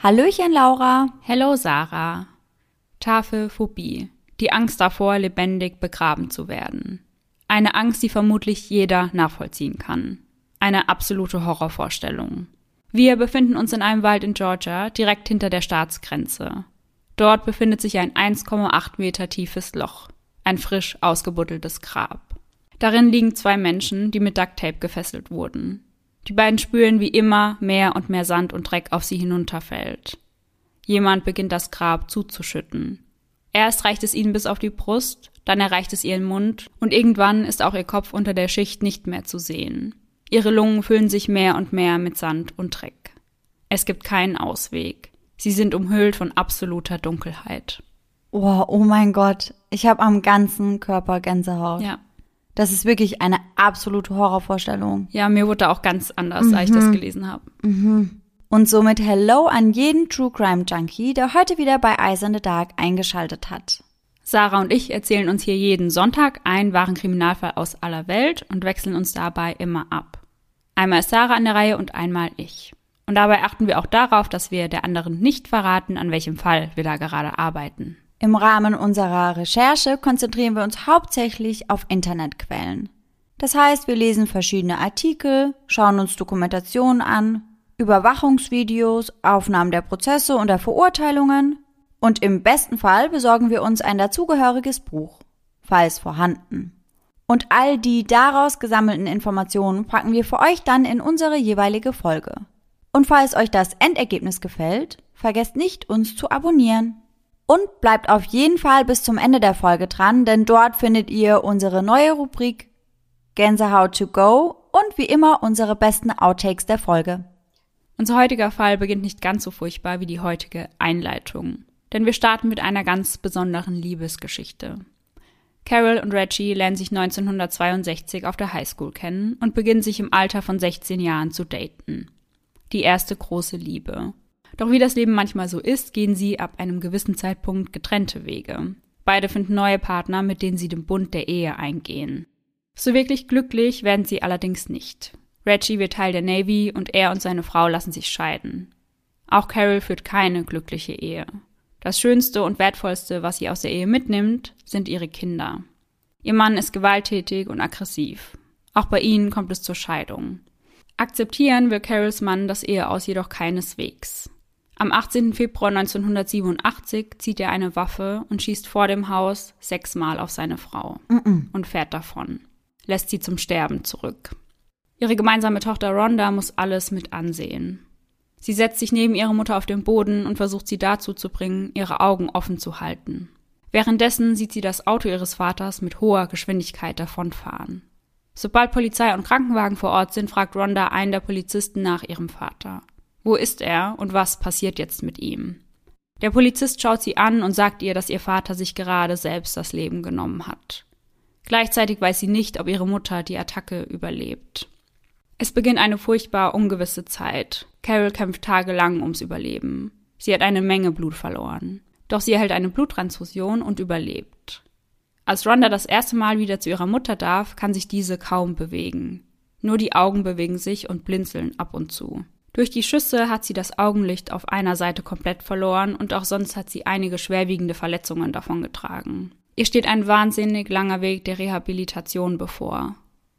Hallöchen, Laura. Hello, Sarah. Tafelphobie. Die Angst davor, lebendig begraben zu werden. Eine Angst, die vermutlich jeder nachvollziehen kann. Eine absolute Horrorvorstellung. Wir befinden uns in einem Wald in Georgia, direkt hinter der Staatsgrenze. Dort befindet sich ein 1,8 Meter tiefes Loch. Ein frisch ausgebuddeltes Grab. Darin liegen zwei Menschen, die mit Ducktape gefesselt wurden. Die beiden spüren wie immer mehr und mehr Sand und Dreck auf sie hinunterfällt. Jemand beginnt das Grab zuzuschütten. Erst reicht es ihnen bis auf die Brust, dann erreicht es ihren Mund und irgendwann ist auch ihr Kopf unter der Schicht nicht mehr zu sehen. Ihre Lungen füllen sich mehr und mehr mit Sand und Dreck. Es gibt keinen Ausweg. Sie sind umhüllt von absoluter Dunkelheit. Oh, oh mein Gott, ich habe am ganzen Körper Gänsehaut. Ja. Das ist wirklich eine absolute Horrorvorstellung. Ja, mir wurde auch ganz anders, mhm. als ich das mhm. gelesen habe. Mhm. Und somit Hello an jeden True Crime Junkie, der heute wieder bei Eyes in the Dark eingeschaltet hat. Sarah und ich erzählen uns hier jeden Sonntag einen wahren Kriminalfall aus aller Welt und wechseln uns dabei immer ab. Einmal ist Sarah an der Reihe und einmal ich. Und dabei achten wir auch darauf, dass wir der anderen nicht verraten, an welchem Fall wir da gerade arbeiten. Im Rahmen unserer Recherche konzentrieren wir uns hauptsächlich auf Internetquellen. Das heißt, wir lesen verschiedene Artikel, schauen uns Dokumentationen an, Überwachungsvideos, Aufnahmen der Prozesse und der Verurteilungen und im besten Fall besorgen wir uns ein dazugehöriges Buch, falls vorhanden. Und all die daraus gesammelten Informationen packen wir für euch dann in unsere jeweilige Folge. Und falls euch das Endergebnis gefällt, vergesst nicht, uns zu abonnieren. Und bleibt auf jeden Fall bis zum Ende der Folge dran, denn dort findet ihr unsere neue Rubrik Gänsehaut to go und wie immer unsere besten Outtakes der Folge. Unser heutiger Fall beginnt nicht ganz so furchtbar wie die heutige Einleitung, denn wir starten mit einer ganz besonderen Liebesgeschichte. Carol und Reggie lernen sich 1962 auf der Highschool kennen und beginnen sich im Alter von 16 Jahren zu daten. Die erste große Liebe. Doch wie das Leben manchmal so ist, gehen sie ab einem gewissen Zeitpunkt getrennte Wege. Beide finden neue Partner, mit denen sie den Bund der Ehe eingehen. So wirklich glücklich werden sie allerdings nicht. Reggie wird Teil der Navy und er und seine Frau lassen sich scheiden. Auch Carol führt keine glückliche Ehe. Das Schönste und Wertvollste, was sie aus der Ehe mitnimmt, sind ihre Kinder. Ihr Mann ist gewalttätig und aggressiv. Auch bei ihnen kommt es zur Scheidung. Akzeptieren will Carols Mann das Eheaus jedoch keineswegs. Am 18. Februar 1987 zieht er eine Waffe und schießt vor dem Haus sechsmal auf seine Frau mm -mm. und fährt davon, lässt sie zum Sterben zurück. Ihre gemeinsame Tochter Rhonda muss alles mit ansehen. Sie setzt sich neben ihre Mutter auf den Boden und versucht sie dazu zu bringen, ihre Augen offen zu halten. Währenddessen sieht sie das Auto ihres Vaters mit hoher Geschwindigkeit davonfahren. Sobald Polizei und Krankenwagen vor Ort sind, fragt Rhonda einen der Polizisten nach ihrem Vater. Wo ist er und was passiert jetzt mit ihm? Der Polizist schaut sie an und sagt ihr, dass ihr Vater sich gerade selbst das Leben genommen hat. Gleichzeitig weiß sie nicht, ob ihre Mutter die Attacke überlebt. Es beginnt eine furchtbar ungewisse Zeit. Carol kämpft tagelang ums Überleben. Sie hat eine Menge Blut verloren. Doch sie erhält eine Bluttransfusion und überlebt. Als Rhonda das erste Mal wieder zu ihrer Mutter darf, kann sich diese kaum bewegen. Nur die Augen bewegen sich und blinzeln ab und zu. Durch die Schüsse hat sie das Augenlicht auf einer Seite komplett verloren und auch sonst hat sie einige schwerwiegende Verletzungen davongetragen. Ihr steht ein wahnsinnig langer Weg der Rehabilitation bevor.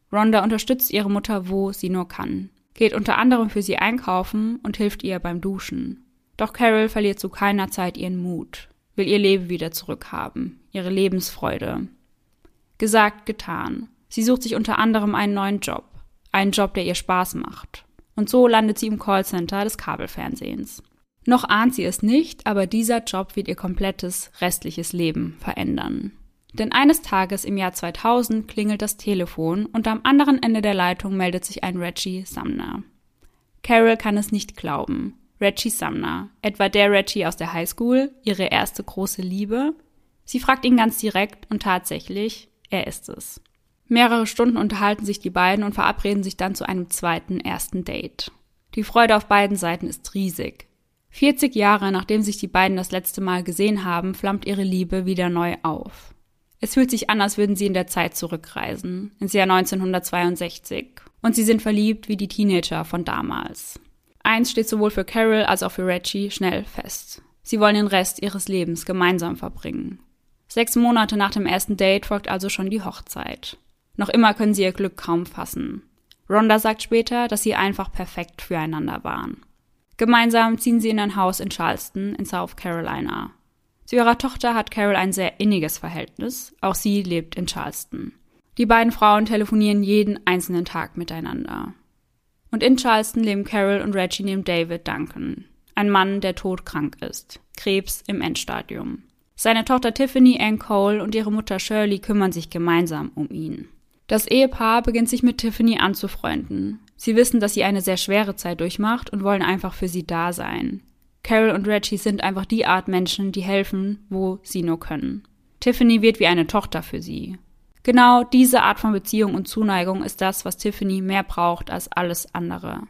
Rhonda unterstützt ihre Mutter, wo sie nur kann, geht unter anderem für sie einkaufen und hilft ihr beim Duschen. Doch Carol verliert zu keiner Zeit ihren Mut, will ihr Leben wieder zurückhaben, ihre Lebensfreude. Gesagt, getan. Sie sucht sich unter anderem einen neuen Job, einen Job, der ihr Spaß macht. Und so landet sie im Callcenter des Kabelfernsehens. Noch ahnt sie es nicht, aber dieser Job wird ihr komplettes restliches Leben verändern. Denn eines Tages im Jahr 2000 klingelt das Telefon und am anderen Ende der Leitung meldet sich ein Reggie Sumner. Carol kann es nicht glauben. Reggie Sumner, etwa der Reggie aus der Highschool, ihre erste große Liebe? Sie fragt ihn ganz direkt und tatsächlich, er ist es. Mehrere Stunden unterhalten sich die beiden und verabreden sich dann zu einem zweiten ersten Date. Die Freude auf beiden Seiten ist riesig. 40 Jahre nachdem sich die beiden das letzte Mal gesehen haben, flammt ihre Liebe wieder neu auf. Es fühlt sich an, als würden sie in der Zeit zurückreisen, ins Jahr 1962. Und sie sind verliebt wie die Teenager von damals. Eins steht sowohl für Carol als auch für Reggie schnell fest. Sie wollen den Rest ihres Lebens gemeinsam verbringen. Sechs Monate nach dem ersten Date folgt also schon die Hochzeit. Noch immer können sie ihr Glück kaum fassen. Rhonda sagt später, dass sie einfach perfekt füreinander waren. Gemeinsam ziehen sie in ein Haus in Charleston in South Carolina. Zu ihrer Tochter hat Carol ein sehr inniges Verhältnis. Auch sie lebt in Charleston. Die beiden Frauen telefonieren jeden einzelnen Tag miteinander. Und in Charleston leben Carol und Reggie neben David Duncan, ein Mann, der todkrank ist, Krebs im Endstadium. Seine Tochter Tiffany Ann Cole und ihre Mutter Shirley kümmern sich gemeinsam um ihn. Das Ehepaar beginnt sich mit Tiffany anzufreunden. Sie wissen, dass sie eine sehr schwere Zeit durchmacht und wollen einfach für sie da sein. Carol und Reggie sind einfach die Art Menschen, die helfen, wo sie nur können. Tiffany wird wie eine Tochter für sie. Genau diese Art von Beziehung und Zuneigung ist das, was Tiffany mehr braucht als alles andere.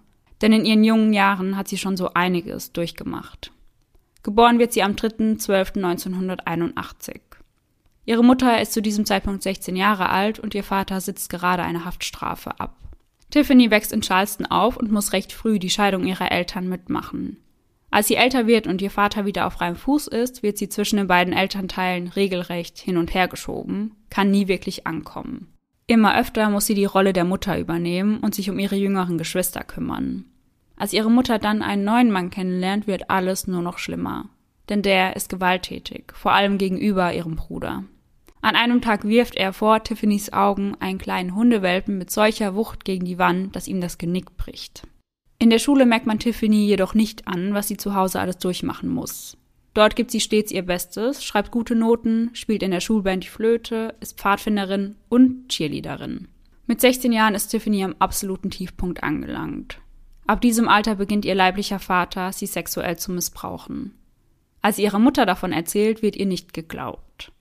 Denn in ihren jungen Jahren hat sie schon so einiges durchgemacht. Geboren wird sie am 3.12.1981. Ihre Mutter ist zu diesem Zeitpunkt 16 Jahre alt und ihr Vater sitzt gerade eine Haftstrafe ab. Tiffany wächst in Charleston auf und muss recht früh die Scheidung ihrer Eltern mitmachen. Als sie älter wird und ihr Vater wieder auf freiem Fuß ist, wird sie zwischen den beiden Elternteilen regelrecht hin und her geschoben, kann nie wirklich ankommen. Immer öfter muss sie die Rolle der Mutter übernehmen und sich um ihre jüngeren Geschwister kümmern. Als ihre Mutter dann einen neuen Mann kennenlernt, wird alles nur noch schlimmer. Denn der ist gewalttätig, vor allem gegenüber ihrem Bruder. An einem Tag wirft er vor Tiffany's Augen einen kleinen Hundewelpen mit solcher Wucht gegen die Wand, dass ihm das Genick bricht. In der Schule merkt man Tiffany jedoch nicht an, was sie zu Hause alles durchmachen muss. Dort gibt sie stets ihr Bestes, schreibt gute Noten, spielt in der Schulband die Flöte, ist Pfadfinderin und Cheerleaderin. Mit 16 Jahren ist Tiffany am absoluten Tiefpunkt angelangt. Ab diesem Alter beginnt ihr leiblicher Vater, sie sexuell zu missbrauchen. Als sie ihrer Mutter davon erzählt, wird ihr nicht geglaubt.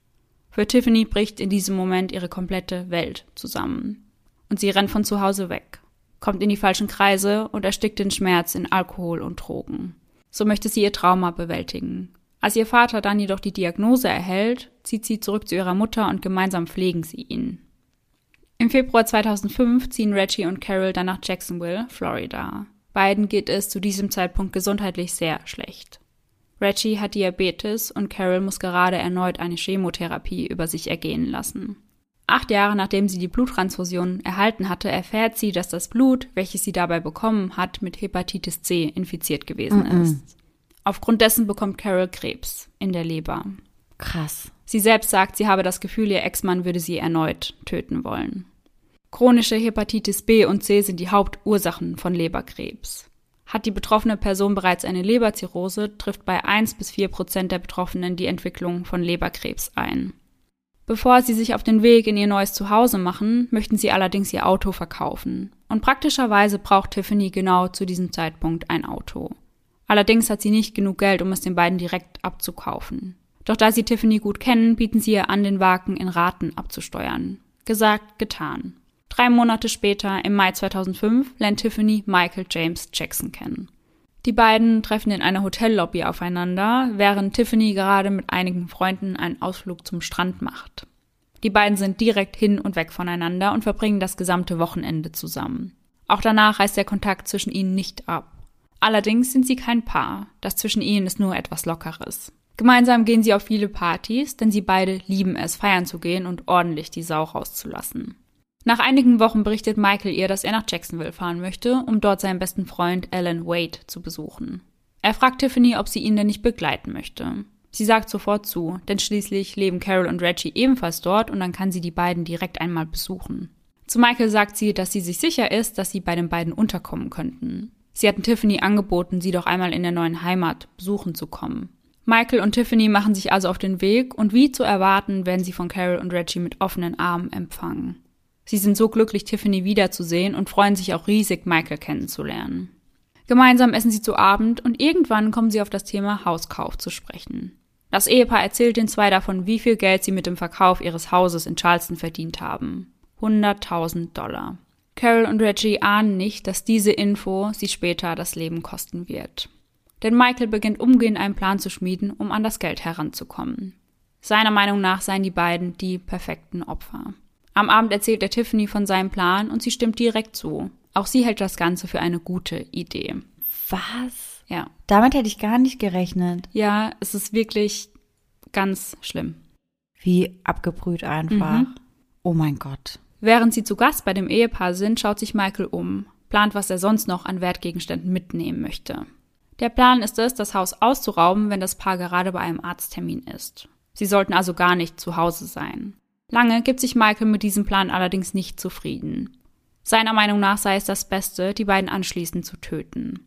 Für Tiffany bricht in diesem Moment ihre komplette Welt zusammen. Und sie rennt von zu Hause weg kommt in die falschen Kreise und erstickt den Schmerz in Alkohol und Drogen. So möchte sie ihr Trauma bewältigen. Als ihr Vater dann jedoch die Diagnose erhält, zieht sie zurück zu ihrer Mutter und gemeinsam pflegen sie ihn. Im Februar 2005 ziehen Reggie und Carol dann nach Jacksonville, Florida. Beiden geht es zu diesem Zeitpunkt gesundheitlich sehr schlecht. Reggie hat Diabetes und Carol muss gerade erneut eine Chemotherapie über sich ergehen lassen. Acht Jahre nachdem sie die Bluttransfusion erhalten hatte, erfährt sie, dass das Blut, welches sie dabei bekommen hat, mit Hepatitis C infiziert gewesen mm -mm. ist. Aufgrund dessen bekommt Carol Krebs in der Leber. Krass. Sie selbst sagt, sie habe das Gefühl, ihr Ex-Mann würde sie erneut töten wollen. Chronische Hepatitis B und C sind die Hauptursachen von Leberkrebs. Hat die betroffene Person bereits eine Leberzirrhose, trifft bei 1 bis 4 Prozent der Betroffenen die Entwicklung von Leberkrebs ein. Bevor sie sich auf den Weg in ihr neues Zuhause machen, möchten sie allerdings ihr Auto verkaufen. Und praktischerweise braucht Tiffany genau zu diesem Zeitpunkt ein Auto. Allerdings hat sie nicht genug Geld, um es den beiden direkt abzukaufen. Doch da sie Tiffany gut kennen, bieten sie ihr an, den Wagen in Raten abzusteuern. Gesagt, getan. Drei Monate später, im Mai 2005, lernt Tiffany Michael James Jackson kennen. Die beiden treffen in einer Hotellobby aufeinander, während Tiffany gerade mit einigen Freunden einen Ausflug zum Strand macht. Die beiden sind direkt hin und weg voneinander und verbringen das gesamte Wochenende zusammen. Auch danach reißt der Kontakt zwischen ihnen nicht ab. Allerdings sind sie kein Paar, das zwischen ihnen ist nur etwas Lockeres. Gemeinsam gehen sie auf viele Partys, denn sie beide lieben es, feiern zu gehen und ordentlich die Sau rauszulassen. Nach einigen Wochen berichtet Michael ihr, dass er nach Jacksonville fahren möchte, um dort seinen besten Freund Alan Wade zu besuchen. Er fragt Tiffany, ob sie ihn denn nicht begleiten möchte. Sie sagt sofort zu, denn schließlich leben Carol und Reggie ebenfalls dort und dann kann sie die beiden direkt einmal besuchen. Zu Michael sagt sie, dass sie sich sicher ist, dass sie bei den beiden unterkommen könnten. Sie hatten Tiffany angeboten, sie doch einmal in der neuen Heimat besuchen zu kommen. Michael und Tiffany machen sich also auf den Weg und wie zu erwarten, werden sie von Carol und Reggie mit offenen Armen empfangen. Sie sind so glücklich, Tiffany wiederzusehen und freuen sich auch riesig, Michael kennenzulernen. Gemeinsam essen sie zu Abend und irgendwann kommen sie auf das Thema Hauskauf zu sprechen. Das Ehepaar erzählt den zwei davon, wie viel Geld sie mit dem Verkauf ihres Hauses in Charleston verdient haben. 100.000 Dollar. Carol und Reggie ahnen nicht, dass diese Info sie später das Leben kosten wird. Denn Michael beginnt umgehend einen Plan zu schmieden, um an das Geld heranzukommen. Seiner Meinung nach seien die beiden die perfekten Opfer. Am Abend erzählt er Tiffany von seinem Plan und sie stimmt direkt zu. Auch sie hält das Ganze für eine gute Idee. Was? Ja. Damit hätte ich gar nicht gerechnet. Ja, es ist wirklich ganz schlimm. Wie abgebrüht einfach. Mhm. Oh mein Gott. Während sie zu Gast bei dem Ehepaar sind, schaut sich Michael um, plant, was er sonst noch an Wertgegenständen mitnehmen möchte. Der Plan ist es, das Haus auszurauben, wenn das Paar gerade bei einem Arzttermin ist. Sie sollten also gar nicht zu Hause sein. Lange gibt sich Michael mit diesem Plan allerdings nicht zufrieden. Seiner Meinung nach sei es das Beste, die beiden anschließend zu töten.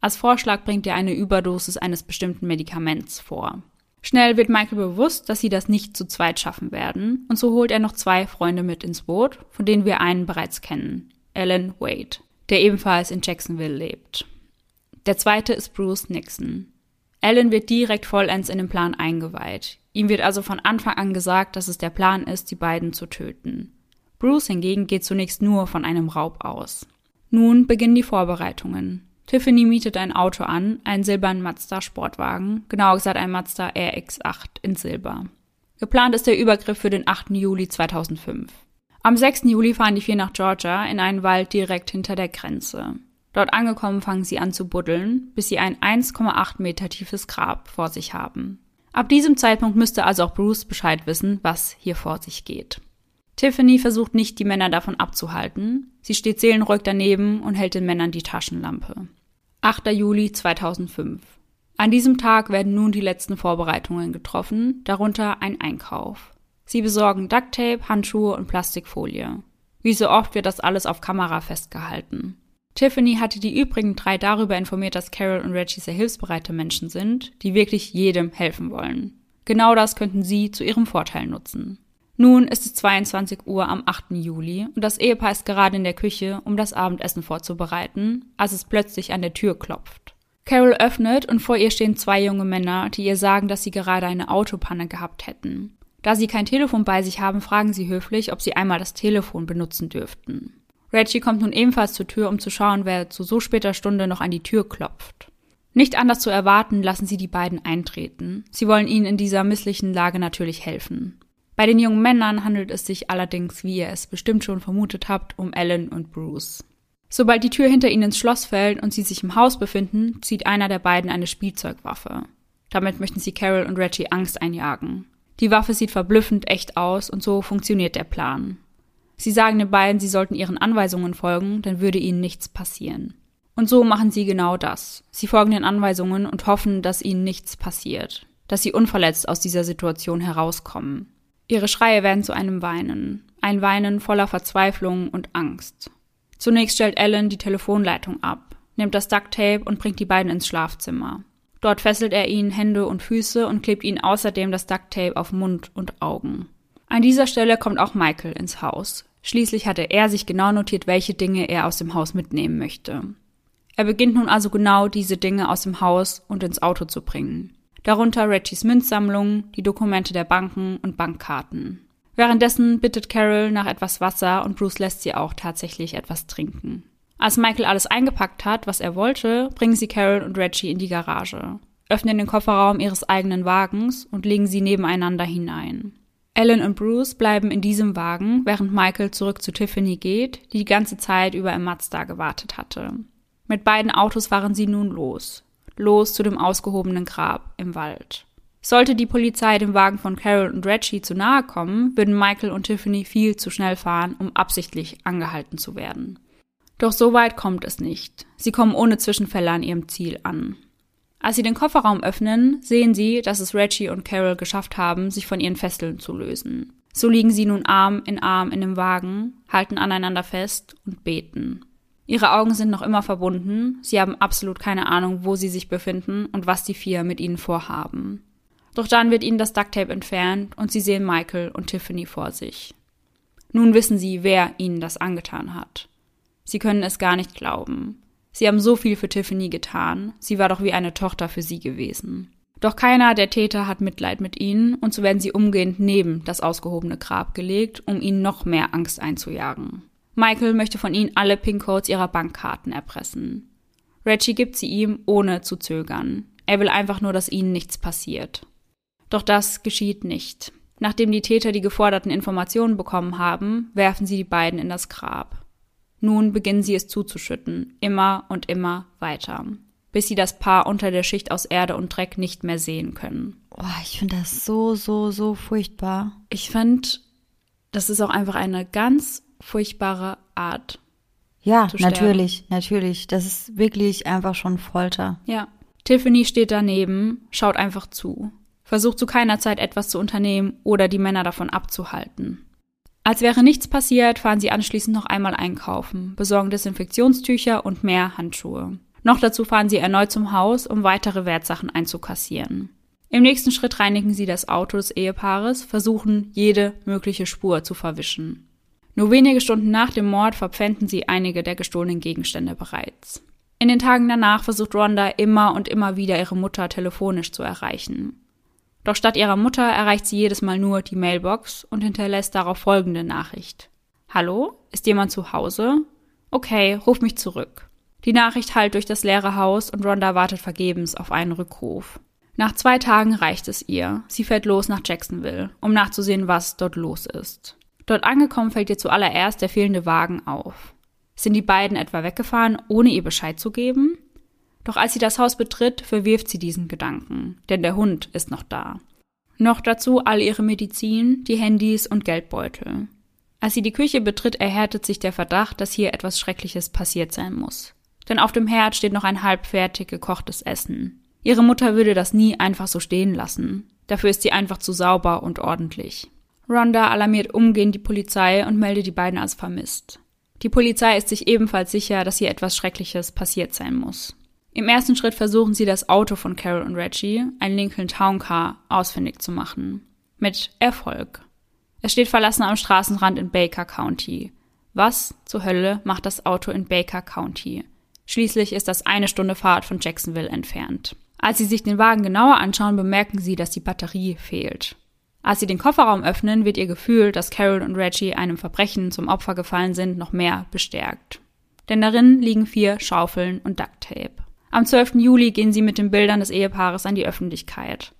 Als Vorschlag bringt er eine Überdosis eines bestimmten Medikaments vor. Schnell wird Michael bewusst, dass sie das nicht zu zweit schaffen werden, und so holt er noch zwei Freunde mit ins Boot, von denen wir einen bereits kennen, Alan Wade, der ebenfalls in Jacksonville lebt. Der zweite ist Bruce Nixon. Alan wird direkt vollends in den Plan eingeweiht. Ihm wird also von Anfang an gesagt, dass es der Plan ist, die beiden zu töten. Bruce hingegen geht zunächst nur von einem Raub aus. Nun beginnen die Vorbereitungen. Tiffany mietet ein Auto an, einen silbernen Mazda Sportwagen, genauer gesagt ein Mazda RX8 in Silber. Geplant ist der Übergriff für den 8. Juli 2005. Am 6. Juli fahren die vier nach Georgia in einen Wald direkt hinter der Grenze. Dort angekommen fangen sie an zu buddeln, bis sie ein 1,8 Meter tiefes Grab vor sich haben. Ab diesem Zeitpunkt müsste also auch Bruce Bescheid wissen, was hier vor sich geht. Tiffany versucht nicht, die Männer davon abzuhalten. Sie steht seelenruhig daneben und hält den Männern die Taschenlampe. 8. Juli 2005. An diesem Tag werden nun die letzten Vorbereitungen getroffen, darunter ein Einkauf. Sie besorgen Ducktape, Handschuhe und Plastikfolie. Wie so oft wird das alles auf Kamera festgehalten. Tiffany hatte die übrigen drei darüber informiert, dass Carol und Reggie sehr hilfsbereite Menschen sind, die wirklich jedem helfen wollen. Genau das könnten sie zu ihrem Vorteil nutzen. Nun ist es 22 Uhr am 8. Juli und das Ehepaar ist gerade in der Küche, um das Abendessen vorzubereiten, als es plötzlich an der Tür klopft. Carol öffnet und vor ihr stehen zwei junge Männer, die ihr sagen, dass sie gerade eine Autopanne gehabt hätten. Da sie kein Telefon bei sich haben, fragen sie höflich, ob sie einmal das Telefon benutzen dürften. Reggie kommt nun ebenfalls zur Tür, um zu schauen, wer zu so später Stunde noch an die Tür klopft. Nicht anders zu erwarten, lassen sie die beiden eintreten. Sie wollen ihnen in dieser misslichen Lage natürlich helfen. Bei den jungen Männern handelt es sich allerdings, wie ihr es bestimmt schon vermutet habt, um Ellen und Bruce. Sobald die Tür hinter ihnen ins Schloss fällt und sie sich im Haus befinden, zieht einer der beiden eine Spielzeugwaffe. Damit möchten sie Carol und Reggie Angst einjagen. Die Waffe sieht verblüffend echt aus und so funktioniert der Plan. Sie sagen den beiden, sie sollten ihren Anweisungen folgen, dann würde ihnen nichts passieren. Und so machen sie genau das. Sie folgen den Anweisungen und hoffen, dass ihnen nichts passiert, dass sie unverletzt aus dieser Situation herauskommen. Ihre Schreie werden zu einem Weinen, ein Weinen voller Verzweiflung und Angst. Zunächst stellt Ellen die Telefonleitung ab, nimmt das Ducktape und bringt die beiden ins Schlafzimmer. Dort fesselt er ihnen Hände und Füße und klebt ihnen außerdem das Ducktape auf Mund und Augen. An dieser Stelle kommt auch Michael ins Haus. Schließlich hatte er sich genau notiert, welche Dinge er aus dem Haus mitnehmen möchte. Er beginnt nun also genau diese Dinge aus dem Haus und ins Auto zu bringen. Darunter Reggies Münzsammlung, die Dokumente der Banken und Bankkarten. Währenddessen bittet Carol nach etwas Wasser und Bruce lässt sie auch tatsächlich etwas trinken. Als Michael alles eingepackt hat, was er wollte, bringen sie Carol und Reggie in die Garage, öffnen den Kofferraum ihres eigenen Wagens und legen sie nebeneinander hinein. Ellen und Bruce bleiben in diesem Wagen, während Michael zurück zu Tiffany geht, die die ganze Zeit über im Mazda gewartet hatte. Mit beiden Autos fahren sie nun los. Los zu dem ausgehobenen Grab im Wald. Sollte die Polizei dem Wagen von Carol und Reggie zu nahe kommen, würden Michael und Tiffany viel zu schnell fahren, um absichtlich angehalten zu werden. Doch so weit kommt es nicht. Sie kommen ohne Zwischenfälle an ihrem Ziel an. Als sie den Kofferraum öffnen, sehen sie, dass es Reggie und Carol geschafft haben, sich von ihren Fesseln zu lösen. So liegen sie nun Arm in Arm in dem Wagen, halten aneinander fest und beten. Ihre Augen sind noch immer verbunden, sie haben absolut keine Ahnung, wo sie sich befinden und was die vier mit ihnen vorhaben. Doch dann wird ihnen das Ducktape entfernt und sie sehen Michael und Tiffany vor sich. Nun wissen sie, wer ihnen das angetan hat. Sie können es gar nicht glauben. Sie haben so viel für Tiffany getan, sie war doch wie eine Tochter für sie gewesen. Doch keiner der Täter hat Mitleid mit ihnen und so werden sie umgehend neben das ausgehobene Grab gelegt, um ihnen noch mehr Angst einzujagen. Michael möchte von ihnen alle Pincodes ihrer Bankkarten erpressen. Reggie gibt sie ihm, ohne zu zögern. Er will einfach nur, dass ihnen nichts passiert. Doch das geschieht nicht. Nachdem die Täter die geforderten Informationen bekommen haben, werfen sie die beiden in das Grab. Nun beginnen sie es zuzuschütten, immer und immer weiter, bis sie das Paar unter der Schicht aus Erde und Dreck nicht mehr sehen können. Oh, ich finde das so, so, so furchtbar. Ich finde, das ist auch einfach eine ganz furchtbare Art. Ja, natürlich, natürlich. Das ist wirklich einfach schon Folter. Ja. Tiffany steht daneben, schaut einfach zu, versucht zu keiner Zeit etwas zu unternehmen oder die Männer davon abzuhalten. Als wäre nichts passiert, fahren sie anschließend noch einmal einkaufen, besorgen Desinfektionstücher und mehr Handschuhe. Noch dazu fahren sie erneut zum Haus, um weitere Wertsachen einzukassieren. Im nächsten Schritt reinigen sie das Auto des Ehepaares, versuchen jede mögliche Spur zu verwischen. Nur wenige Stunden nach dem Mord verpfänden sie einige der gestohlenen Gegenstände bereits. In den Tagen danach versucht Rhonda immer und immer wieder ihre Mutter telefonisch zu erreichen. Doch statt ihrer Mutter erreicht sie jedes Mal nur die Mailbox und hinterlässt darauf folgende Nachricht. Hallo? Ist jemand zu Hause? Okay, ruf mich zurück. Die Nachricht hallt durch das leere Haus und Rhonda wartet vergebens auf einen Rückruf. Nach zwei Tagen reicht es ihr. Sie fährt los nach Jacksonville, um nachzusehen, was dort los ist. Dort angekommen fällt ihr zuallererst der fehlende Wagen auf. Sind die beiden etwa weggefahren, ohne ihr Bescheid zu geben? Doch als sie das Haus betritt, verwirft sie diesen Gedanken, denn der Hund ist noch da. Noch dazu all ihre Medizin, die Handys und Geldbeutel. Als sie die Küche betritt, erhärtet sich der Verdacht, dass hier etwas Schreckliches passiert sein muss. Denn auf dem Herd steht noch ein halbfertig gekochtes Essen. Ihre Mutter würde das nie einfach so stehen lassen. Dafür ist sie einfach zu sauber und ordentlich. Rhonda alarmiert umgehend die Polizei und meldet die beiden als vermisst. Die Polizei ist sich ebenfalls sicher, dass hier etwas Schreckliches passiert sein muss. Im ersten Schritt versuchen sie das Auto von Carol und Reggie, ein Lincoln Town Car, ausfindig zu machen. Mit Erfolg. Es steht verlassen am Straßenrand in Baker County. Was zur Hölle macht das Auto in Baker County? Schließlich ist das eine Stunde Fahrt von Jacksonville entfernt. Als sie sich den Wagen genauer anschauen, bemerken sie, dass die Batterie fehlt. Als sie den Kofferraum öffnen, wird ihr Gefühl, dass Carol und Reggie einem Verbrechen zum Opfer gefallen sind, noch mehr bestärkt. Denn darin liegen vier Schaufeln und Ducktape. Am 12. Juli gehen sie mit den Bildern des Ehepaares an die Öffentlichkeit,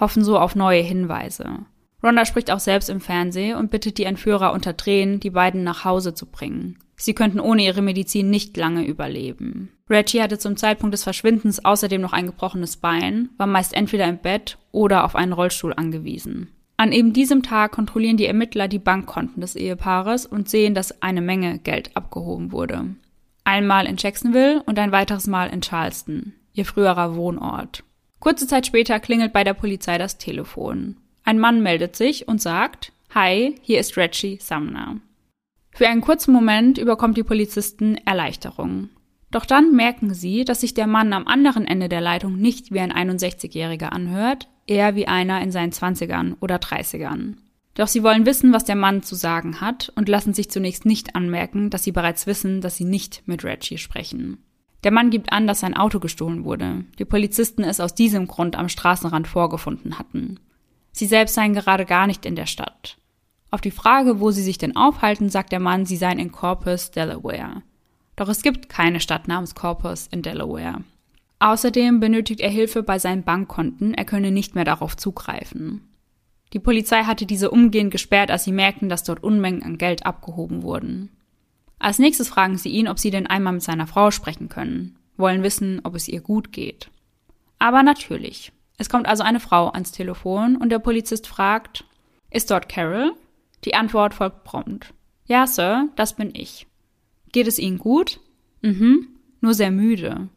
hoffen so auf neue Hinweise. Rhonda spricht auch selbst im Fernsehen und bittet die Entführer unter Tränen, die beiden nach Hause zu bringen. Sie könnten ohne ihre Medizin nicht lange überleben. Reggie hatte zum Zeitpunkt des Verschwindens außerdem noch ein gebrochenes Bein, war meist entweder im Bett oder auf einen Rollstuhl angewiesen. An eben diesem Tag kontrollieren die Ermittler die Bankkonten des Ehepaares und sehen, dass eine Menge Geld abgehoben wurde. Einmal in Jacksonville und ein weiteres Mal in Charleston, ihr früherer Wohnort. Kurze Zeit später klingelt bei der Polizei das Telefon. Ein Mann meldet sich und sagt, Hi, hier ist Reggie Sumner. Für einen kurzen Moment überkommt die Polizisten Erleichterung. Doch dann merken sie, dass sich der Mann am anderen Ende der Leitung nicht wie ein 61-Jähriger anhört, eher wie einer in seinen 20ern oder 30ern. Doch sie wollen wissen, was der Mann zu sagen hat und lassen sich zunächst nicht anmerken, dass sie bereits wissen, dass sie nicht mit Reggie sprechen. Der Mann gibt an, dass sein Auto gestohlen wurde. Die Polizisten es aus diesem Grund am Straßenrand vorgefunden hatten. Sie selbst seien gerade gar nicht in der Stadt. Auf die Frage, wo sie sich denn aufhalten, sagt der Mann, sie seien in Corpus, Delaware. Doch es gibt keine Stadt namens Corpus in Delaware. Außerdem benötigt er Hilfe bei seinen Bankkonten, er könne nicht mehr darauf zugreifen. Die Polizei hatte diese umgehend gesperrt, als sie merkten, dass dort Unmengen an Geld abgehoben wurden. Als nächstes fragen sie ihn, ob sie denn einmal mit seiner Frau sprechen können, wollen wissen, ob es ihr gut geht. Aber natürlich. Es kommt also eine Frau ans Telefon und der Polizist fragt, ist dort Carol? Die Antwort folgt prompt. Ja, Sir, das bin ich. Geht es Ihnen gut? Mhm, nur sehr müde.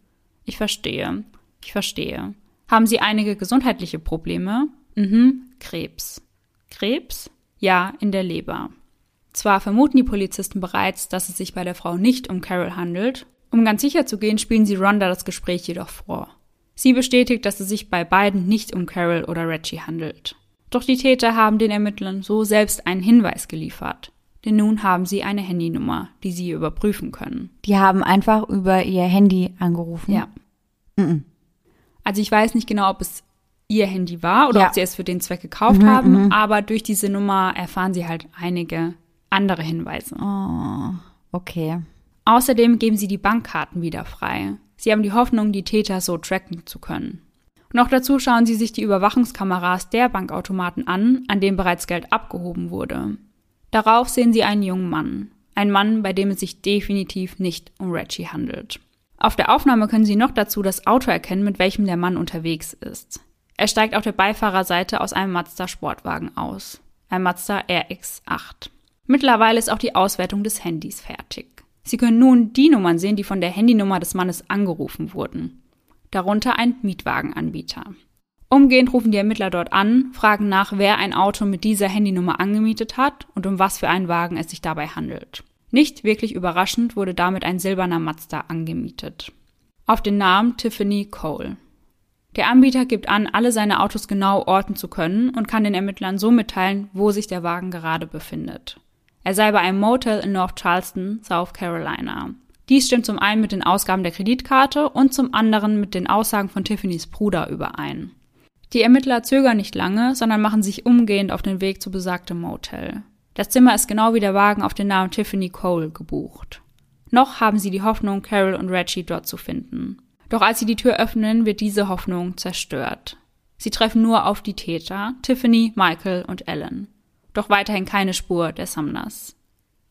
Ich verstehe. Ich verstehe. Haben Sie einige gesundheitliche Probleme? Mhm, Krebs. Krebs? Ja, in der Leber. Zwar vermuten die Polizisten bereits, dass es sich bei der Frau nicht um Carol handelt, um ganz sicher zu gehen, spielen sie Rhonda das Gespräch jedoch vor. Sie bestätigt, dass es sich bei beiden nicht um Carol oder Reggie handelt. Doch die Täter haben den Ermittlern so selbst einen Hinweis geliefert. Denn nun haben sie eine Handynummer, die sie überprüfen können. Die haben einfach über ihr Handy angerufen. Ja. Mhm. Also ich weiß nicht genau, ob es ihr Handy war oder ja. ob sie es für den Zweck gekauft mhm, haben, mhm. aber durch diese Nummer erfahren sie halt einige andere Hinweise. Oh, okay. Außerdem geben sie die Bankkarten wieder frei. Sie haben die Hoffnung, die Täter so tracken zu können. Noch dazu schauen sie sich die Überwachungskameras der Bankautomaten an, an dem bereits Geld abgehoben wurde. Darauf sehen sie einen jungen Mann. Ein Mann, bei dem es sich definitiv nicht um Reggie handelt. Auf der Aufnahme können Sie noch dazu das Auto erkennen, mit welchem der Mann unterwegs ist. Er steigt auf der Beifahrerseite aus einem Mazda Sportwagen aus. Ein Mazda RX8. Mittlerweile ist auch die Auswertung des Handys fertig. Sie können nun die Nummern sehen, die von der Handynummer des Mannes angerufen wurden. Darunter ein Mietwagenanbieter. Umgehend rufen die Ermittler dort an, fragen nach, wer ein Auto mit dieser Handynummer angemietet hat und um was für einen Wagen es sich dabei handelt. Nicht wirklich überraschend wurde damit ein silberner Mazda angemietet. Auf den Namen Tiffany Cole. Der Anbieter gibt an, alle seine Autos genau orten zu können und kann den Ermittlern so mitteilen, wo sich der Wagen gerade befindet. Er sei bei einem Motel in North Charleston, South Carolina. Dies stimmt zum einen mit den Ausgaben der Kreditkarte und zum anderen mit den Aussagen von Tiffany's Bruder überein. Die Ermittler zögern nicht lange, sondern machen sich umgehend auf den Weg zu besagtem Motel. Das Zimmer ist genau wie der Wagen auf den Namen Tiffany Cole gebucht. Noch haben sie die Hoffnung, Carol und Reggie dort zu finden. Doch als sie die Tür öffnen, wird diese Hoffnung zerstört. Sie treffen nur auf die Täter, Tiffany, Michael und Ellen. Doch weiterhin keine Spur der Sumners.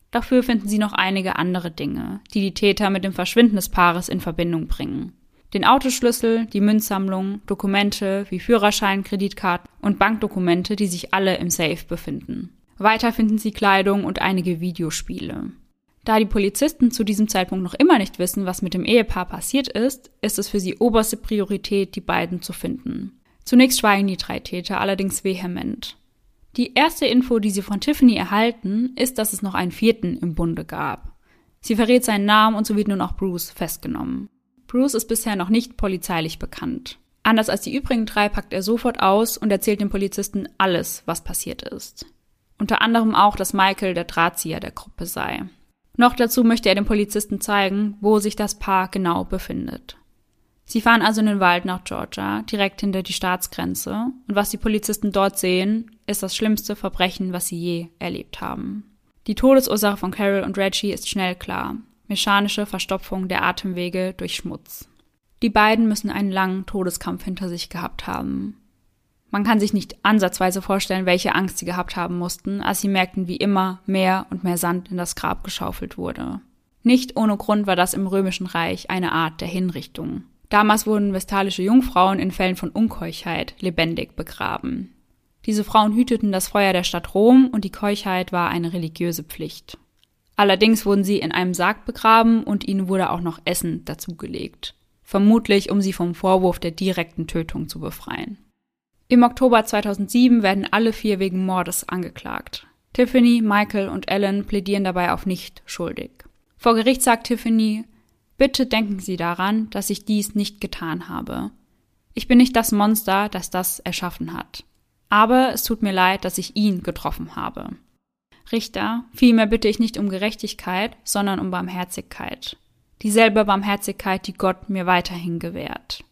Dafür finden sie noch einige andere Dinge, die die Täter mit dem Verschwinden des Paares in Verbindung bringen. Den Autoschlüssel, die Münzsammlung, Dokumente wie Führerschein, Kreditkarten und Bankdokumente, die sich alle im Safe befinden. Weiter finden sie Kleidung und einige Videospiele. Da die Polizisten zu diesem Zeitpunkt noch immer nicht wissen, was mit dem Ehepaar passiert ist, ist es für sie oberste Priorität, die beiden zu finden. Zunächst schweigen die drei Täter allerdings vehement. Die erste Info, die sie von Tiffany erhalten, ist, dass es noch einen vierten im Bunde gab. Sie verrät seinen Namen und so wird nun auch Bruce festgenommen. Bruce ist bisher noch nicht polizeilich bekannt. Anders als die übrigen drei packt er sofort aus und erzählt den Polizisten alles, was passiert ist. Unter anderem auch, dass Michael der Drahtzieher der Gruppe sei. Noch dazu möchte er den Polizisten zeigen, wo sich das Paar genau befindet. Sie fahren also in den Wald nach Georgia, direkt hinter die Staatsgrenze, und was die Polizisten dort sehen, ist das schlimmste Verbrechen, was sie je erlebt haben. Die Todesursache von Carol und Reggie ist schnell klar. Mechanische Verstopfung der Atemwege durch Schmutz. Die beiden müssen einen langen Todeskampf hinter sich gehabt haben. Man kann sich nicht ansatzweise vorstellen, welche Angst sie gehabt haben mussten, als sie merkten, wie immer mehr und mehr Sand in das Grab geschaufelt wurde. Nicht ohne Grund war das im Römischen Reich eine Art der Hinrichtung. Damals wurden vestalische Jungfrauen in Fällen von Unkeuchheit lebendig begraben. Diese Frauen hüteten das Feuer der Stadt Rom und die Keuchheit war eine religiöse Pflicht. Allerdings wurden sie in einem Sarg begraben und ihnen wurde auch noch Essen dazugelegt. Vermutlich, um sie vom Vorwurf der direkten Tötung zu befreien. Im Oktober 2007 werden alle vier wegen Mordes angeklagt. Tiffany, Michael und Ellen plädieren dabei auf nicht schuldig. Vor Gericht sagt Tiffany, bitte denken Sie daran, dass ich dies nicht getan habe. Ich bin nicht das Monster, das das erschaffen hat. Aber es tut mir leid, dass ich ihn getroffen habe. Richter, vielmehr bitte ich nicht um Gerechtigkeit, sondern um Barmherzigkeit. Dieselbe Barmherzigkeit, die Gott mir weiterhin gewährt.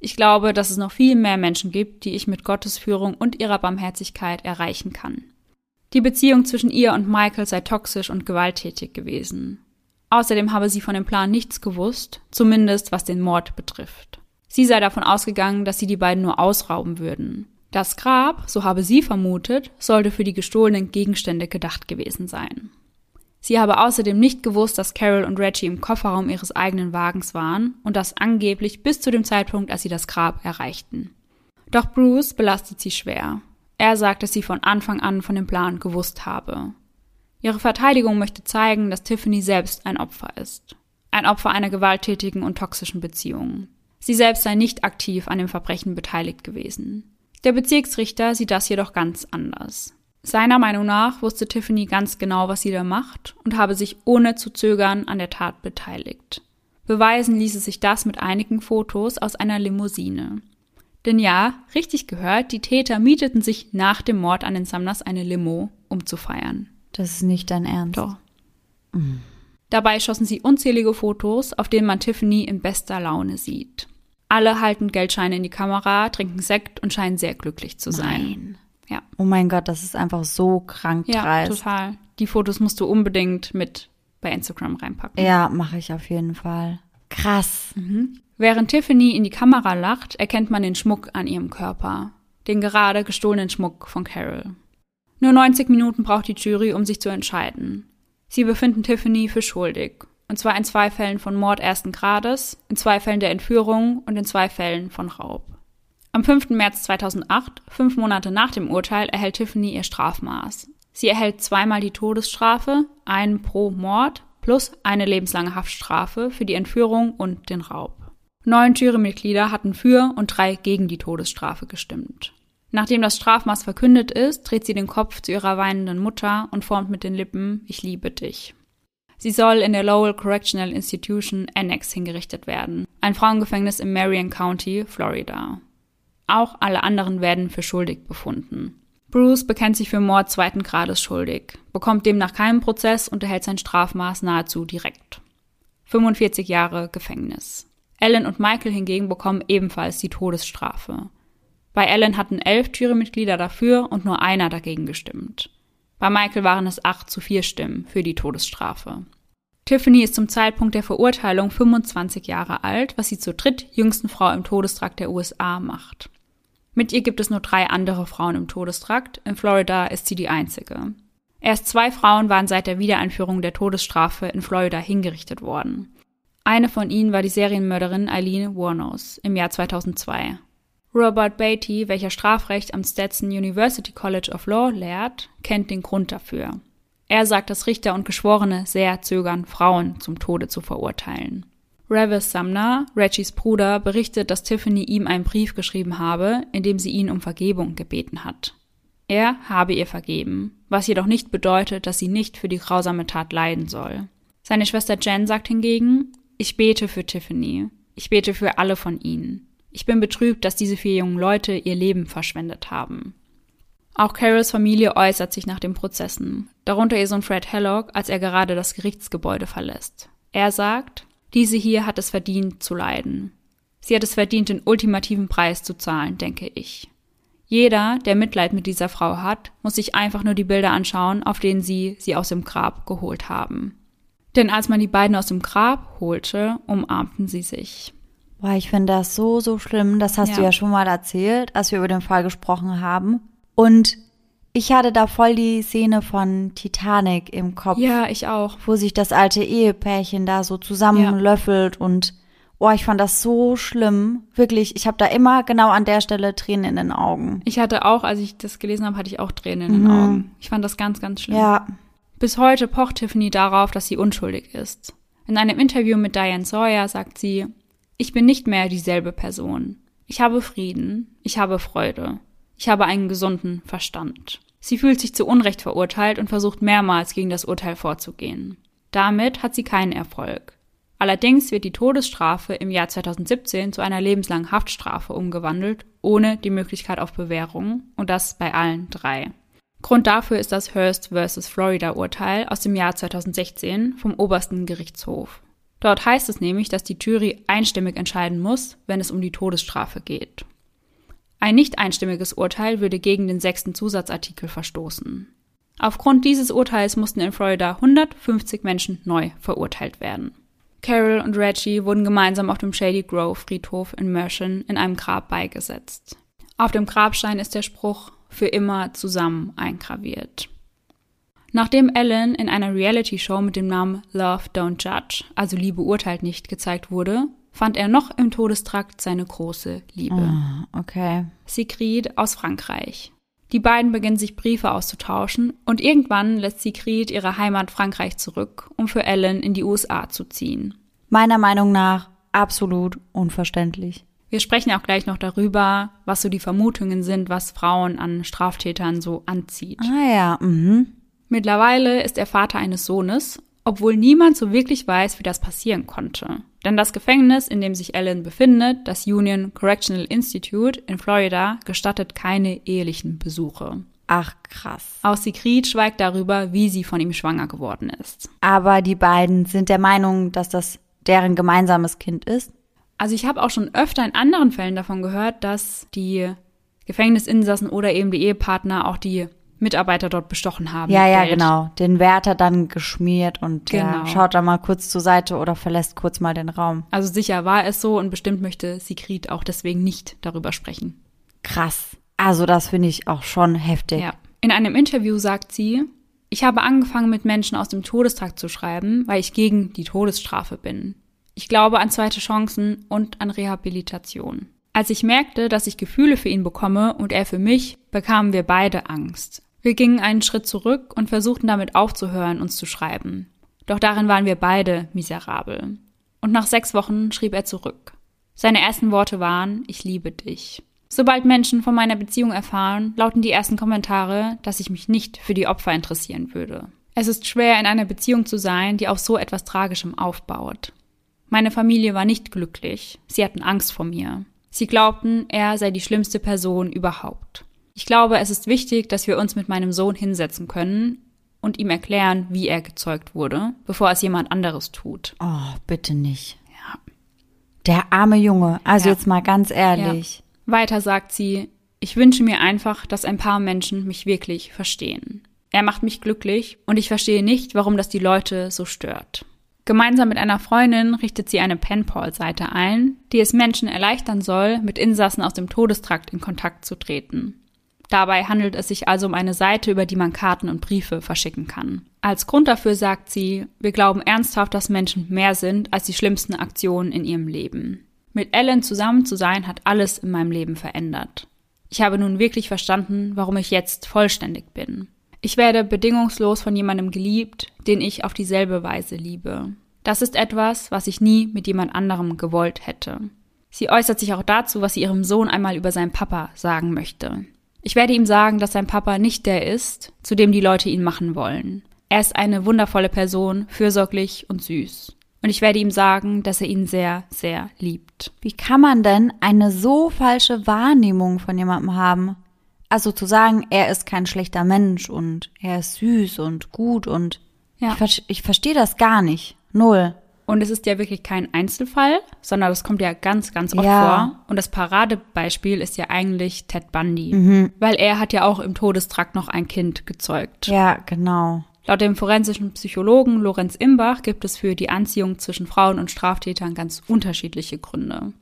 Ich glaube, dass es noch viel mehr Menschen gibt, die ich mit Gottes Führung und ihrer Barmherzigkeit erreichen kann. Die Beziehung zwischen ihr und Michael sei toxisch und gewalttätig gewesen. Außerdem habe sie von dem Plan nichts gewusst, zumindest was den Mord betrifft. Sie sei davon ausgegangen, dass sie die beiden nur ausrauben würden. Das Grab, so habe sie vermutet, sollte für die gestohlenen Gegenstände gedacht gewesen sein. Sie habe außerdem nicht gewusst, dass Carol und Reggie im Kofferraum ihres eigenen Wagens waren und das angeblich bis zu dem Zeitpunkt, als sie das Grab erreichten. Doch Bruce belastet sie schwer. Er sagt, dass sie von Anfang an von dem Plan gewusst habe. Ihre Verteidigung möchte zeigen, dass Tiffany selbst ein Opfer ist. Ein Opfer einer gewalttätigen und toxischen Beziehung. Sie selbst sei nicht aktiv an dem Verbrechen beteiligt gewesen. Der Bezirksrichter sieht das jedoch ganz anders. Seiner Meinung nach wusste Tiffany ganz genau, was sie da macht und habe sich ohne zu zögern an der Tat beteiligt. Beweisen ließe sich das mit einigen Fotos aus einer Limousine. Denn ja, richtig gehört, die Täter mieteten sich nach dem Mord an den Sumners eine Limo, um zu feiern. Das ist nicht dein Ernst. Doch. Mhm. Dabei schossen sie unzählige Fotos, auf denen man Tiffany in bester Laune sieht. Alle halten Geldscheine in die Kamera, trinken Sekt und scheinen sehr glücklich zu sein. Nein. Ja. Oh mein Gott, das ist einfach so krank ja, dreist. total. Die Fotos musst du unbedingt mit bei Instagram reinpacken. Ja, mache ich auf jeden Fall. Krass. Mhm. Während Tiffany in die Kamera lacht, erkennt man den Schmuck an ihrem Körper. Den gerade gestohlenen Schmuck von Carol. Nur 90 Minuten braucht die Jury, um sich zu entscheiden. Sie befinden Tiffany für schuldig. Und zwar in zwei Fällen von Mord ersten Grades, in zwei Fällen der Entführung und in zwei Fällen von Raub. Am 5. März 2008, fünf Monate nach dem Urteil, erhält Tiffany ihr Strafmaß. Sie erhält zweimal die Todesstrafe, einen pro Mord plus eine lebenslange Haftstrafe für die Entführung und den Raub. Neun Jurymitglieder hatten für und drei gegen die Todesstrafe gestimmt. Nachdem das Strafmaß verkündet ist, dreht sie den Kopf zu ihrer weinenden Mutter und formt mit den Lippen Ich liebe dich. Sie soll in der Lowell Correctional Institution Annex hingerichtet werden, ein Frauengefängnis im Marion County, Florida. Auch alle anderen werden für schuldig befunden. Bruce bekennt sich für Mord zweiten Grades schuldig, bekommt demnach keinen Prozess und erhält sein Strafmaß nahezu direkt. 45 Jahre Gefängnis. Ellen und Michael hingegen bekommen ebenfalls die Todesstrafe. Bei Ellen hatten elf Jurymitglieder dafür und nur einer dagegen gestimmt. Bei Michael waren es acht zu vier Stimmen für die Todesstrafe. Tiffany ist zum Zeitpunkt der Verurteilung 25 Jahre alt, was sie zur drittjüngsten Frau im Todestrakt der USA macht. Mit ihr gibt es nur drei andere Frauen im Todestrakt. In Florida ist sie die einzige. Erst zwei Frauen waren seit der Wiedereinführung der Todesstrafe in Florida hingerichtet worden. Eine von ihnen war die Serienmörderin Eileen Warnos im Jahr 2002. Robert Beatty, welcher Strafrecht am Stetson University College of Law lehrt, kennt den Grund dafür. Er sagt, dass Richter und Geschworene sehr zögern, Frauen zum Tode zu verurteilen. Revis Sumner, Reggies Bruder, berichtet, dass Tiffany ihm einen Brief geschrieben habe, in dem sie ihn um Vergebung gebeten hat. Er habe ihr vergeben, was jedoch nicht bedeutet, dass sie nicht für die grausame Tat leiden soll. Seine Schwester Jen sagt hingegen, ich bete für Tiffany. Ich bete für alle von ihnen. Ich bin betrübt, dass diese vier jungen Leute ihr Leben verschwendet haben. Auch Carols Familie äußert sich nach den Prozessen, darunter ihr Sohn Fred Hellock, als er gerade das Gerichtsgebäude verlässt. Er sagt, diese hier hat es verdient zu leiden. Sie hat es verdient, den ultimativen Preis zu zahlen, denke ich. Jeder, der Mitleid mit dieser Frau hat, muss sich einfach nur die Bilder anschauen, auf denen sie sie aus dem Grab geholt haben. Denn als man die beiden aus dem Grab holte, umarmten sie sich. Boah, ich finde das so, so schlimm. Das hast Ja. du ja schon mal erzählt, als wir über den Fall gesprochen haben. Und ich hatte da voll die Szene von Titanic im Kopf, Ja, ich auch. wo sich das alte Ehepärchen da so zusammenlöffelt und oh, ich fand das so schlimm. Wirklich, ich habe da immer genau an der Stelle Tränen in den Augen. Ich hatte auch, als ich das gelesen habe, hatte ich auch Tränen in den Mhm. Augen. Ich fand das ganz, ganz schlimm. Ja, Bis heute pocht Tiffany darauf, dass sie unschuldig ist. In einem Interview mit Diane Sawyer sagt sie, ich bin nicht mehr dieselbe Person. Ich habe Frieden, ich habe Freude, ich habe einen gesunden Verstand. Sie fühlt sich zu Unrecht verurteilt und versucht mehrmals gegen das Urteil vorzugehen. Damit hat sie keinen Erfolg. Allerdings wird die Todesstrafe im Jahr 2017 zu einer lebenslangen Haftstrafe umgewandelt, ohne die Möglichkeit auf Bewährung, und das bei allen drei. Grund dafür ist das Hearst vs. Florida Urteil aus dem Jahr 2016 vom obersten Gerichtshof. Dort heißt es nämlich, dass die Jury einstimmig entscheiden muss, wenn es um die Todesstrafe geht. Ein nicht einstimmiges Urteil würde gegen den sechsten Zusatzartikel verstoßen. Aufgrund dieses Urteils mussten in Florida 150 Menschen neu verurteilt werden. Carol und Reggie wurden gemeinsam auf dem Shady Grove Friedhof in Mershon in einem Grab beigesetzt. Auf dem Grabstein ist der Spruch für immer zusammen eingraviert. Nachdem Ellen in einer Reality-Show mit dem Namen Love Don't Judge, also Liebe urteilt nicht, gezeigt wurde, fand er noch im Todestrakt seine große Liebe. Ah, okay. Sigrid aus Frankreich. Die beiden beginnen sich Briefe auszutauschen und irgendwann lässt Sigrid ihre Heimat Frankreich zurück, um für Ellen in die USA zu ziehen. Meiner Meinung nach absolut unverständlich. Wir sprechen auch gleich noch darüber, was so die Vermutungen sind, was Frauen an Straftätern so anzieht. Ah ja, mhm. Mittlerweile ist er Vater eines Sohnes, obwohl niemand so wirklich weiß, wie das passieren konnte. Denn das Gefängnis, in dem sich Ellen befindet, das Union Correctional Institute in Florida, gestattet keine ehelichen Besuche. Ach, krass. Auch Sigrid schweigt darüber, wie sie von ihm schwanger geworden ist. Aber die beiden sind der Meinung, dass das deren gemeinsames Kind ist. Also ich habe auch schon öfter in anderen Fällen davon gehört, dass die Gefängnisinsassen oder eben die Ehepartner auch die Mitarbeiter dort bestochen haben. Ja, ja, Geld. genau. Den Wärter dann geschmiert und Genau. ja, schaut da mal kurz zur Seite oder verlässt kurz mal den Raum. Also sicher war es so und bestimmt möchte Sigrid auch deswegen nicht darüber sprechen. Krass. Also das finde ich auch schon heftig. Ja. In einem Interview sagt sie, ich habe angefangen, mit Menschen aus dem Todestrakt zu schreiben, weil ich gegen die Todesstrafe bin. Ich glaube an zweite Chancen und an Rehabilitation. Als ich merkte, dass ich Gefühle für ihn bekomme und er für mich, bekamen wir beide Angst. Wir gingen einen Schritt zurück und versuchten damit aufzuhören, uns zu schreiben. Doch darin waren wir beide miserabel. Und nach sechs Wochen schrieb er zurück. Seine ersten Worte waren, ich liebe dich. Sobald Menschen von meiner Beziehung erfahren, lauten die ersten Kommentare, dass ich mich nicht für die Opfer interessieren würde. Es ist schwer, in einer Beziehung zu sein, die auf so etwas Tragischem aufbaut. Meine Familie war nicht glücklich. Sie hatten Angst vor mir. Sie glaubten, er sei die schlimmste Person überhaupt. Ich glaube, es ist wichtig, dass wir uns mit meinem Sohn hinsetzen können und ihm erklären, wie er gezeugt wurde, bevor es jemand anderes tut. Oh, bitte nicht. Ja. Der arme Junge. Also Ja. jetzt mal ganz ehrlich. Weiter sagt sie, ich wünsche mir einfach, dass ein paar Menschen mich wirklich verstehen. Er macht mich glücklich und ich verstehe nicht, warum das die Leute so stört. Gemeinsam mit einer Freundin richtet sie eine Penpal-Seite ein, die es Menschen erleichtern soll, mit Insassen aus dem Todestrakt in Kontakt zu treten. Dabei handelt es sich also um eine Seite, über die man Karten und Briefe verschicken kann. Als Grund dafür sagt sie, wir glauben ernsthaft, dass Menschen mehr sind als die schlimmsten Aktionen in ihrem Leben. Mit Ellen zusammen zu sein hat alles in meinem Leben verändert. Ich habe nun wirklich verstanden, warum ich jetzt vollständig bin. Ich werde bedingungslos von jemandem geliebt, den ich auf dieselbe Weise liebe. Das ist etwas, was ich nie mit jemand anderem gewollt hätte. Sie äußert sich auch dazu, was sie ihrem Sohn einmal über seinen Papa sagen möchte. Ich werde ihm sagen, dass sein Papa nicht der ist, zu dem die Leute ihn machen wollen. Er ist eine wundervolle Person, fürsorglich und süß. Und ich werde ihm sagen, dass er ihn sehr, sehr liebt. Wie kann man denn eine so falsche Wahrnehmung von jemandem haben? Also zu sagen, er ist kein schlechter Mensch und er ist süß und gut und Ja. ich, ver ich verstehe das gar nicht. Null. Und es ist ja wirklich kein Einzelfall, sondern das kommt ja ganz, ganz oft Ja. vor. Und das Paradebeispiel ist ja eigentlich Ted Bundy. Weil er hat ja auch im Todestrakt noch ein Kind gezeugt. Ja, genau. Laut dem forensischen Psychologen Lorenz Imbach gibt es für die Anziehung zwischen Frauen und Straftätern ganz unterschiedliche Gründe.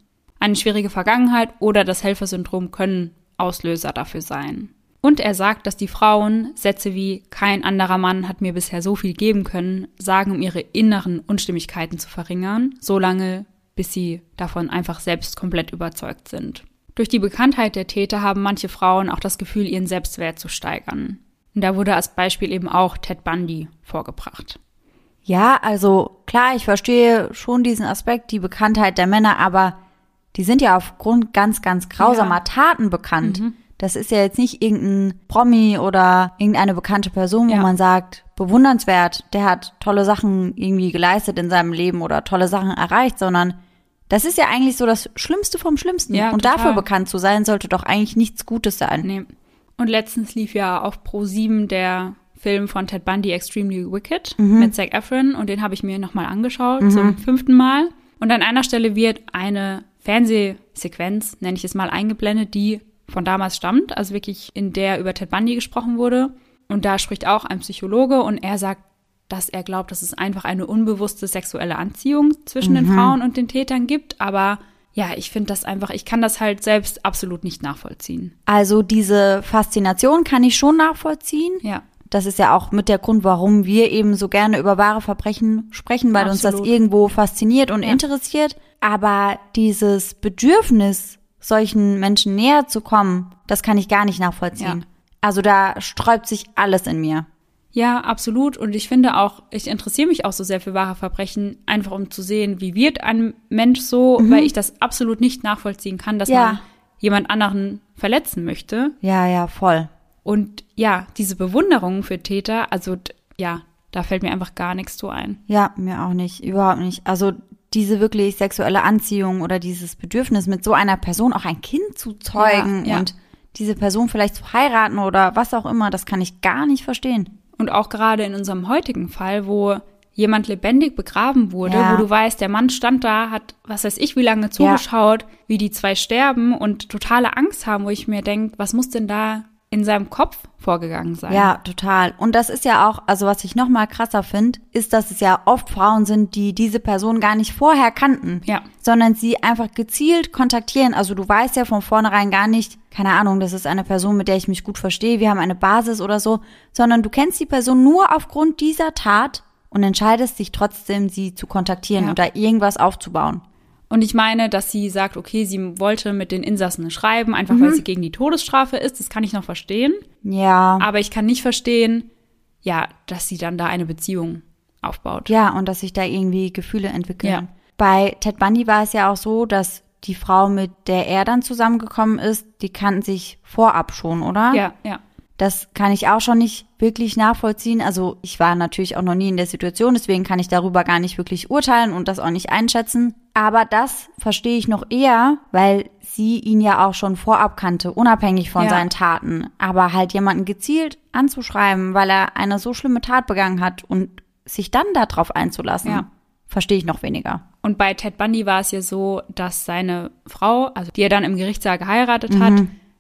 Eine schwierige Vergangenheit oder das Helfersyndrom können Auslöser dafür sein. Und er sagt, dass die Frauen Sätze wie kein anderer Mann hat mir bisher so viel geben können, sagen, um ihre inneren Unstimmigkeiten zu verringern, solange bis sie davon einfach selbst komplett überzeugt sind. Durch die Bekanntheit der Täter haben manche Frauen auch das Gefühl, ihren Selbstwert zu steigern. Und da wurde als Beispiel eben auch Ted Bundy vorgebracht. Ja, also klar, ich verstehe schon diesen Aspekt, die Bekanntheit der Männer, aber die sind ja aufgrund ganz, ganz grausamer Ja. Taten bekannt. Das ist ja jetzt nicht irgendein Promi oder irgendeine bekannte Person, wo Ja. man sagt, bewundernswert, der hat tolle Sachen irgendwie geleistet in seinem Leben oder tolle Sachen erreicht, sondern das ist ja eigentlich so das Schlimmste vom Schlimmsten. Ja, Und total. dafür bekannt zu sein, sollte doch eigentlich nichts Gutes sein. Nee. Und letztens lief ja auf Pro7 der Film von Ted Bundy Extremely Wicked mit Zac Efron und den habe ich mir nochmal angeschaut zum fünften Mal. Und an einer Stelle wird eine Fernsehsequenz, nenne ich es mal, eingeblendet, die von damals stammt, also wirklich in der über Ted Bundy gesprochen wurde. Und da spricht auch ein Psychologe und er sagt, dass er glaubt, dass es einfach eine unbewusste sexuelle Anziehung zwischen den Frauen und den Tätern gibt. Aber ja, ich finde das einfach, ich kann das halt selbst absolut nicht nachvollziehen. Also diese Faszination kann ich schon nachvollziehen. Ja. Das ist ja auch mit der Grund, warum wir eben so gerne über wahre Verbrechen sprechen, weil uns das Absolut. irgendwo fasziniert und Ja. interessiert. Aber dieses Bedürfnis, solchen Menschen näher zu kommen, das kann ich gar nicht nachvollziehen. Ja. Also da sträubt sich alles in mir. Ja, absolut. Und ich finde auch, ich interessiere mich auch so sehr für wahre Verbrechen, einfach um zu sehen, wie wird ein Mensch so, weil ich das absolut nicht nachvollziehen kann, dass Mhm. Ja. man jemand anderen verletzen möchte. Ja, ja, voll. Und ja, diese Bewunderung für Täter, also ja, da fällt mir einfach gar nichts zu ein. Ja, mir auch nicht, überhaupt nicht. Also diese wirklich sexuelle Anziehung oder dieses Bedürfnis, mit so einer Person auch ein Kind zu zeugen Ja, ja. und diese Person vielleicht zu heiraten oder was auch immer, das kann ich gar nicht verstehen. Und auch gerade in unserem heutigen Fall, wo jemand lebendig begraben wurde, Ja. wo du weißt, der Mann stand da, hat, was weiß ich, wie lange zugeschaut, wie die zwei sterben und totale Angst haben, wo ich mir denke, was muss denn da in seinem Kopf vorgegangen sein. Ja, total. Und das ist ja auch, also was ich noch mal krasser finde, ist, dass es ja oft Frauen sind, die diese Person gar nicht vorher kannten. Ja. Sondern sie einfach gezielt kontaktieren. Also du weißt ja von vornherein gar nicht, keine Ahnung, das ist eine Person, mit der ich mich gut verstehe, wir haben eine Basis oder so, sondern du kennst die Person nur aufgrund dieser Tat und entscheidest dich trotzdem, sie zu kontaktieren Ja. oder irgendwas aufzubauen. Und ich meine, dass sie sagt, okay, sie wollte mit den Insassen schreiben, einfach weil sie gegen die Todesstrafe ist. Das kann ich noch verstehen. Ja. Aber ich kann nicht verstehen, ja, dass sie dann da eine Beziehung aufbaut. Ja, und dass sich da irgendwie Gefühle entwickeln. Ja. Bei Ted Bundy war es ja auch so, dass die Frau, mit der er dann zusammengekommen ist, die kannten sich vorab schon, oder? Ja, ja. Das kann ich auch schon nicht wirklich nachvollziehen. Also ich war natürlich auch noch nie in der Situation, deswegen kann ich darüber gar nicht wirklich urteilen und das auch nicht einschätzen. Aber das verstehe ich noch eher, weil sie ihn ja auch schon vorab kannte, unabhängig von Ja. seinen Taten. Aber halt jemanden gezielt anzuschreiben, weil er eine so schlimme Tat begangen hat und sich dann darauf einzulassen, Ja. verstehe ich noch weniger. Und bei Ted Bundy war es ja so, dass seine Frau, also die er dann im Gerichtssaal geheiratet Mhm. hat,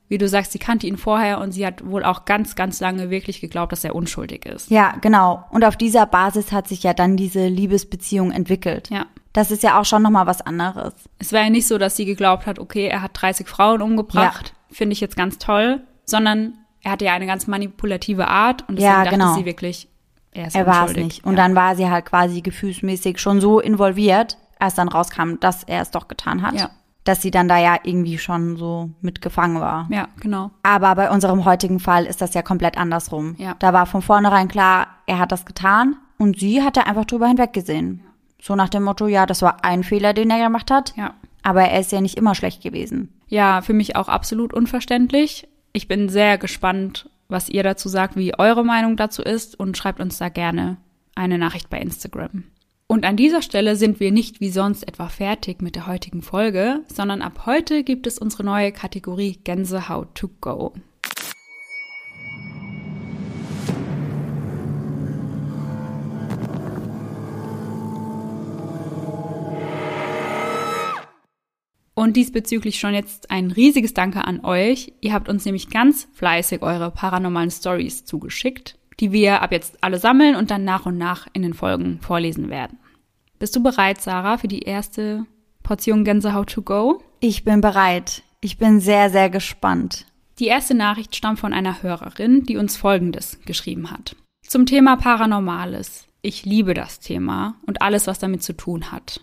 wie du sagst, sie kannte ihn vorher und sie hat wohl auch ganz, ganz lange wirklich geglaubt, dass er unschuldig ist. Ja, genau. Und auf dieser Basis hat sich ja dann diese Liebesbeziehung entwickelt. Ja. Das ist ja auch schon nochmal was anderes. Es war ja nicht so, dass sie geglaubt hat, okay, er hat 30 Frauen umgebracht, finde ich jetzt ganz toll, sondern er hatte ja eine ganz manipulative Art und deswegen Ja, dachte genau. sie wirklich, er ist Er war es unschuldig. nicht. Und ja. dann war sie halt quasi gefühlsmäßig schon so involviert, als dann rauskam, dass er es doch getan hat. Ja. Dass sie dann da ja irgendwie schon so mitgefangen war. Ja, genau. Aber bei unserem heutigen Fall ist das ja komplett andersrum. Ja. Da war von vornherein klar, er hat das getan und sie hat da einfach drüber hinweggesehen. So nach dem Motto, ja, das war ein Fehler, den er gemacht hat. Ja. Aber er ist ja nicht immer schlecht gewesen. Ja, für mich auch absolut unverständlich. Ich bin sehr gespannt, was ihr dazu sagt, wie eure Meinung dazu ist und schreibt uns da gerne eine Nachricht bei Instagram. Und an dieser Stelle sind wir nicht wie sonst etwa fertig mit der heutigen Folge, sondern ab heute gibt es unsere neue Kategorie Gänsehaut to go. Und diesbezüglich schon jetzt ein riesiges Danke an euch. Ihr habt uns nämlich ganz fleißig eure paranormalen Stories zugeschickt, die wir ab jetzt alle sammeln und dann nach und nach in den Folgen vorlesen werden. Bist du bereit, Sarah, für die erste Portion Gänsehaut to go? Ich bin bereit. Ich bin sehr, sehr gespannt. Die erste Nachricht stammt von einer Hörerin, die uns Folgendes geschrieben hat. Zum Thema Paranormales. Ich liebe das Thema und alles, was damit zu tun hat.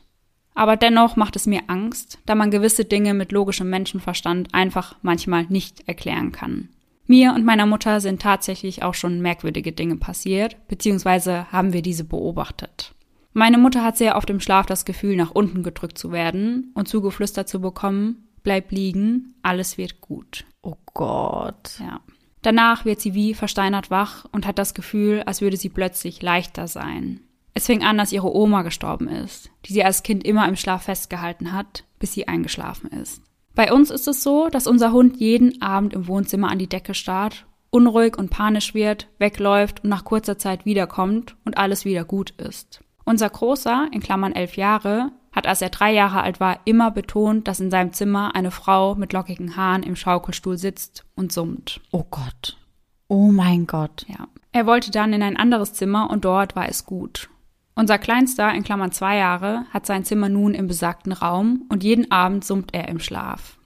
Aber dennoch macht es mir Angst, da man gewisse Dinge mit logischem Menschenverstand einfach manchmal nicht erklären kann. Mir und meiner Mutter sind tatsächlich auch schon merkwürdige Dinge passiert, beziehungsweise haben wir diese beobachtet. Meine Mutter hat sehr oft im Schlaf das Gefühl, nach unten gedrückt zu werden und zugeflüstert zu bekommen, bleib liegen, alles wird gut. Oh Gott. Ja. Danach wird sie wie versteinert wach und hat das Gefühl, als würde sie plötzlich leichter sein. Es fing an, dass ihre Oma gestorben ist, die sie als Kind immer im Schlaf festgehalten hat, bis sie eingeschlafen ist. Bei uns ist es so, dass unser Hund jeden Abend im Wohnzimmer an die Decke starrt, unruhig und panisch wird, wegläuft und nach kurzer Zeit wiederkommt und alles wieder gut ist. Unser Großer, in Klammern elf Jahre, hat, als er drei Jahre alt war, immer betont, dass in seinem Zimmer eine Frau mit lockigen Haaren im Schaukelstuhl sitzt und summt. Oh Gott. Oh mein Gott. Ja. Er wollte dann in ein anderes Zimmer und dort war es gut. Unser Kleinster, in Klammern zwei Jahre, hat sein Zimmer nun im besagten Raum und jeden Abend summt er im Schlaf.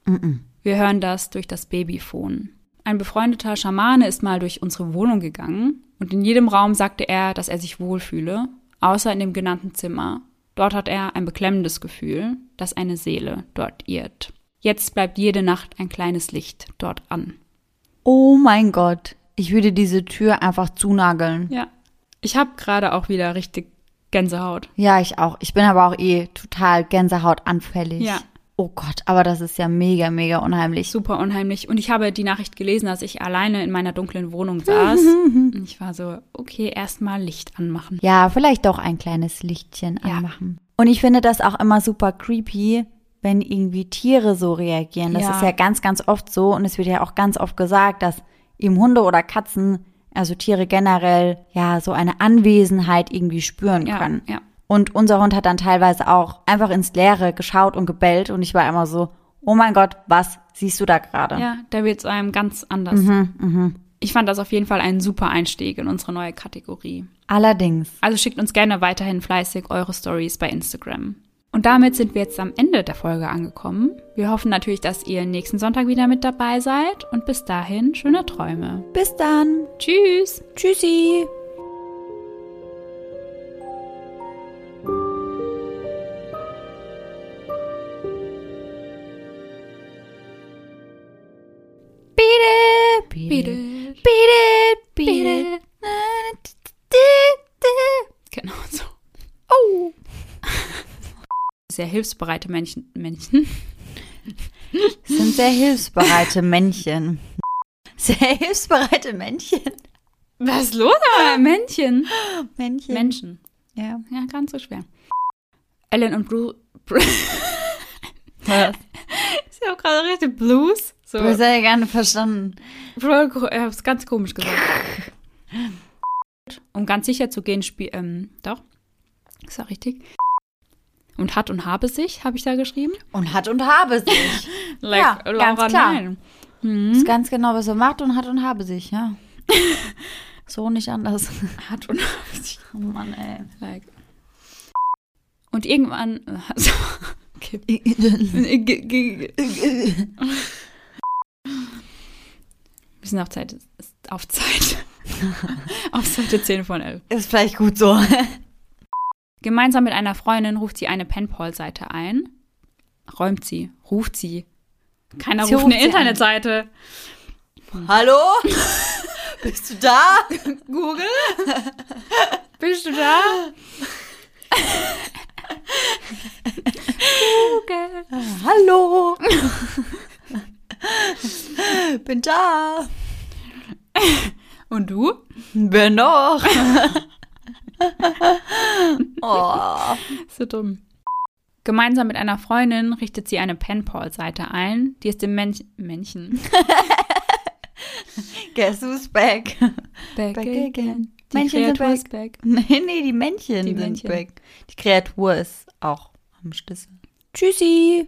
Wir hören das durch das Babyphone. Ein befreundeter Schamane ist mal durch unsere Wohnung gegangen und in jedem Raum sagte er, dass er sich wohlfühle, außer in dem genannten Zimmer. Dort hat er ein beklemmendes Gefühl, dass eine Seele dort irrt. Jetzt bleibt jede Nacht ein kleines Licht dort an. Oh mein Gott. Ich würde diese Tür einfach zunageln. Ja. Ich habe gerade auch wieder richtig Gänsehaut. Ja, ich auch. Ich bin aber auch eh total Gänsehautanfällig. Ja. Oh Gott, aber das ist ja mega, mega unheimlich. Super unheimlich. Und ich habe die Nachricht gelesen, als ich alleine in meiner dunklen Wohnung saß. und ich war so, okay, erstmal Licht anmachen. Ja, vielleicht doch ein kleines Lichtchen Ja. anmachen. Und ich finde das auch immer super creepy, wenn irgendwie Tiere so reagieren. Das Ja. ist ja ganz, ganz oft so. Und es wird ja auch ganz oft gesagt, dass eben Hunde oder Katzen, also Tiere generell, ja, so eine Anwesenheit irgendwie spüren Ja, können. ja. Und unser Hund hat dann teilweise auch einfach ins Leere geschaut und gebellt. Und ich war immer so, oh mein Gott, was siehst du da gerade? Ja, da wird es einem ganz anders. Mhm, Ich fand das auf jeden Fall einen super Einstieg in unsere neue Kategorie. Allerdings. Also schickt uns gerne weiterhin fleißig eure Stories bei Instagram. Und damit sind wir jetzt am Ende der Folge angekommen. Wir hoffen natürlich, dass ihr nächsten Sonntag wieder mit dabei seid und bis dahin schöne Träume. Bis dann. Tschüss! Tschüssi. Beat it, beat it, beat it, beat it. Genau so. Oh. Sehr hilfsbereite Männchen. Männchen. Sind sehr hilfsbereite Männchen. Sehr hilfsbereite Männchen. Was ist los? Ah, Männchen. Männchen. Menschen. Ja. Ja, ganz so schwer. Ellen und Bruce. Bru Was? ist ja auch gerade richtig Blues. So. Du hast ja gerne verstanden. Ich hab's ganz komisch gesagt. Um ganz sicher zu gehen, spiel, ähm, doch. Ist ja richtig. Und hat und habe sich, habe ich da geschrieben. Und hat und habe sich. Ja, ganz klar. Nein. Das Mhm. ist ganz genau, was er macht und hat und habe sich, ja. So nicht anders. Hat und habe sich. Oh Mann, ey. Like. Und irgendwann. Also, okay. Wir sind auf Zeit. Auf Zeit. auf Seite 10 von 11. Ist vielleicht gut so. Gemeinsam mit einer Freundin ruft sie eine Penpal-Seite ein. Räumt sie, ruft sie. Keiner Sie ruft ruft eine Internetseite. Hallo? Bist du da? Google? Bist du da? Google. Hallo? Bin da. Und du? Wer noch? oh. So dumm. Gemeinsam mit einer Freundin richtet sie eine Penpal-Seite ein, die es dem Mänch Männchen Guess who's back? back, again. Die Männchen sind Kreatur back. ist back. Nee, nee, die Männchen Die sind Männchen. back. Die Kreatur ist auch am Schlüssel. Tschüssi.